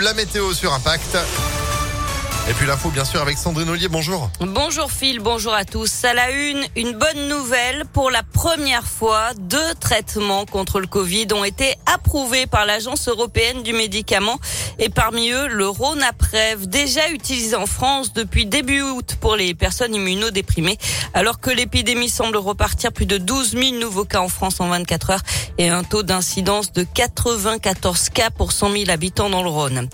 la météo sur Impact. Et puis l'info, bien sûr, avec Sandrine Ollier. Bonjour. Bonjour Phil, bonjour à tous. À la une, une bonne nouvelle. Pour la première fois, deux traitements contre le Covid ont été approuvés par l'Agence européenne du médicament. Et parmi eux, le Ronaprev, déjà utilisé en France depuis début août pour les personnes immunodéprimées. Alors que l'épidémie semble repartir, plus de 12 000 nouveaux cas en France en 24 heures et un taux d'incidence de 94 cas pour 100 000 habitants dans le Rhône.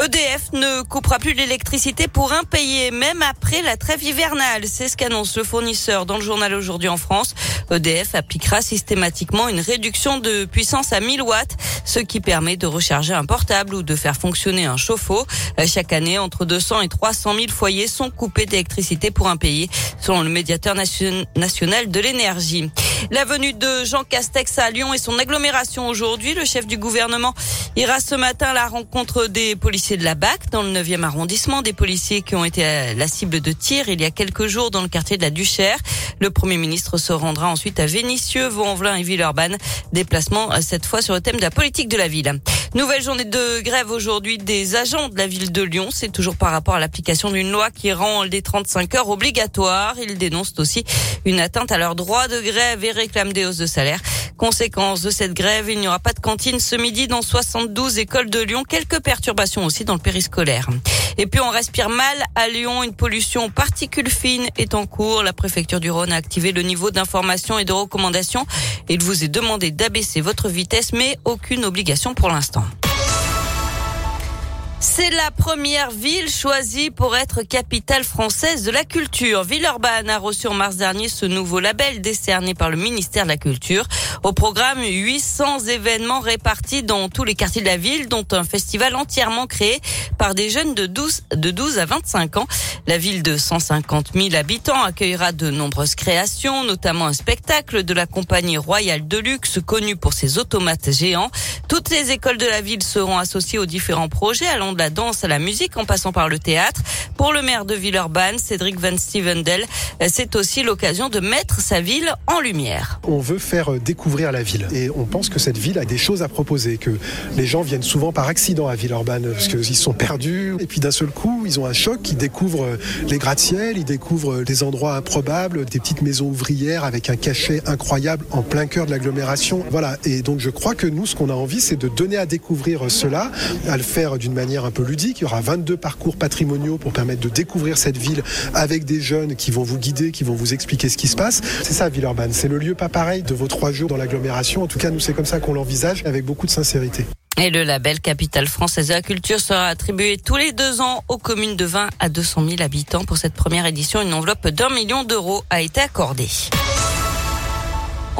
EDF ne coupera plus l'électricité pour impayé, même après la trêve hivernale. C'est ce qu'annonce le fournisseur dans le journal aujourd'hui en France. EDF appliquera systématiquement une réduction de puissance à 1000 watts, ce qui permet de recharger un portable ou de faire fonctionner un chauffe-eau. Chaque année, entre 200 et 300 000 foyers sont coupés d'électricité pour impayé, selon le médiateur national de l'énergie. La venue de Jean Castex à Lyon et son agglomération aujourd'hui. Le chef du gouvernement ira ce matin à la rencontre des policiers de la BAC dans le 9e arrondissement, des policiers qui ont été la cible de tir il y a quelques jours dans le quartier de la Duchère. Le Premier ministre se rendra ensuite à Vénissieux, Vaux-en-Velin et Villeurbanne. Déplacement euh, cette fois sur le thème de la politique de la ville. Nouvelle journée de grève aujourd'hui des agents de la ville de Lyon. C'est toujours par rapport à l'application d'une loi qui rend les 35 heures obligatoires. Ils dénoncent aussi une atteinte à leur droit de grève et réclament des hausses de salaire. Conséquence de cette grève, il n'y aura pas de cantine ce midi dans 72 écoles de Lyon. Quelques perturbations aussi dans le périscolaire. Et puis on respire mal à Lyon. Une pollution particules fines est en cours. La préfecture du Rhône a activé le niveau d'information et de recommandation. Il vous est demandé d'abaisser votre vitesse, mais aucune obligation pour l'instant. C'est la première ville choisie pour être capitale française de la culture. Villeurbanne a reçu en mars dernier ce nouveau label décerné par le ministère de la Culture. Au programme, 800 événements répartis dans tous les quartiers de la ville, dont un festival entièrement créé par des jeunes de 12, de 12 à 25 ans. La ville de 150 000 habitants accueillera de nombreuses créations, notamment un spectacle de la compagnie royale de luxe connue pour ses automates géants. Toutes les écoles de la ville seront associées aux différents projets de la danse à la musique en passant par le théâtre. Pour le maire de Villeurbanne, Cédric Van Stevendel, c'est aussi l'occasion de mettre sa ville en lumière. On veut faire découvrir la ville et on pense que cette ville a des choses à proposer, que les gens viennent souvent par accident à Villeurbanne parce qu'ils sont perdus et puis d'un seul coup ils ont un choc, ils découvrent les gratte-ciel, ils découvrent des endroits improbables, des petites maisons ouvrières avec un cachet incroyable en plein cœur de l'agglomération. Voilà et donc je crois que nous ce qu'on a envie c'est de donner à découvrir cela, à le faire d'une manière un peu ludique. Il y aura 22 parcours patrimoniaux pour permettre de découvrir cette ville avec des jeunes qui vont vous guider, qui vont vous expliquer ce qui se passe. C'est ça Villeurbanne, c'est le lieu pas pareil de vos trois jours dans l'agglomération. En tout cas, nous c'est comme ça qu'on l'envisage avec beaucoup de sincérité. Et le label Capitale française de la culture sera attribué tous les deux ans aux communes de 20 à 200 000 habitants. Pour cette première édition, une enveloppe d'un million d'euros a été accordée.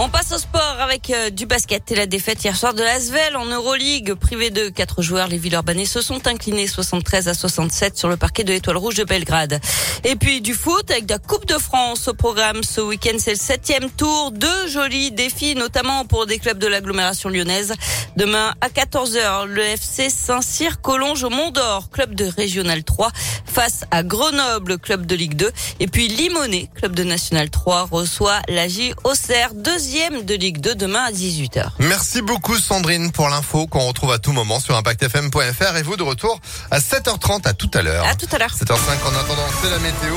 On passe au sport avec euh, du basket et la défaite hier soir de l'Asvel en Euroleague. Privé de quatre joueurs, les Villeurbanais se sont inclinés 73 à 67 sur le parquet de l'Étoile Rouge de Belgrade. Et puis du foot avec la Coupe de France au programme ce week-end. C'est le septième tour. Deux jolis défis, notamment pour des clubs de l'agglomération lyonnaise. Demain à 14h, le FC Saint-Cyr Collonge au Mont d'Or, club de Régional 3, face à Grenoble, club de Ligue 2. Et puis Limonest, club de National 3, reçoit la J Auxerre, deuxième de Ligue 2 demain à 18h. Merci beaucoup Sandrine pour l'info qu'on retrouve à tout moment sur impactfm.fr et vous de retour à 7h30 à tout à l'heure. À tout à l'heure. 7h05 en attendant c'est la météo.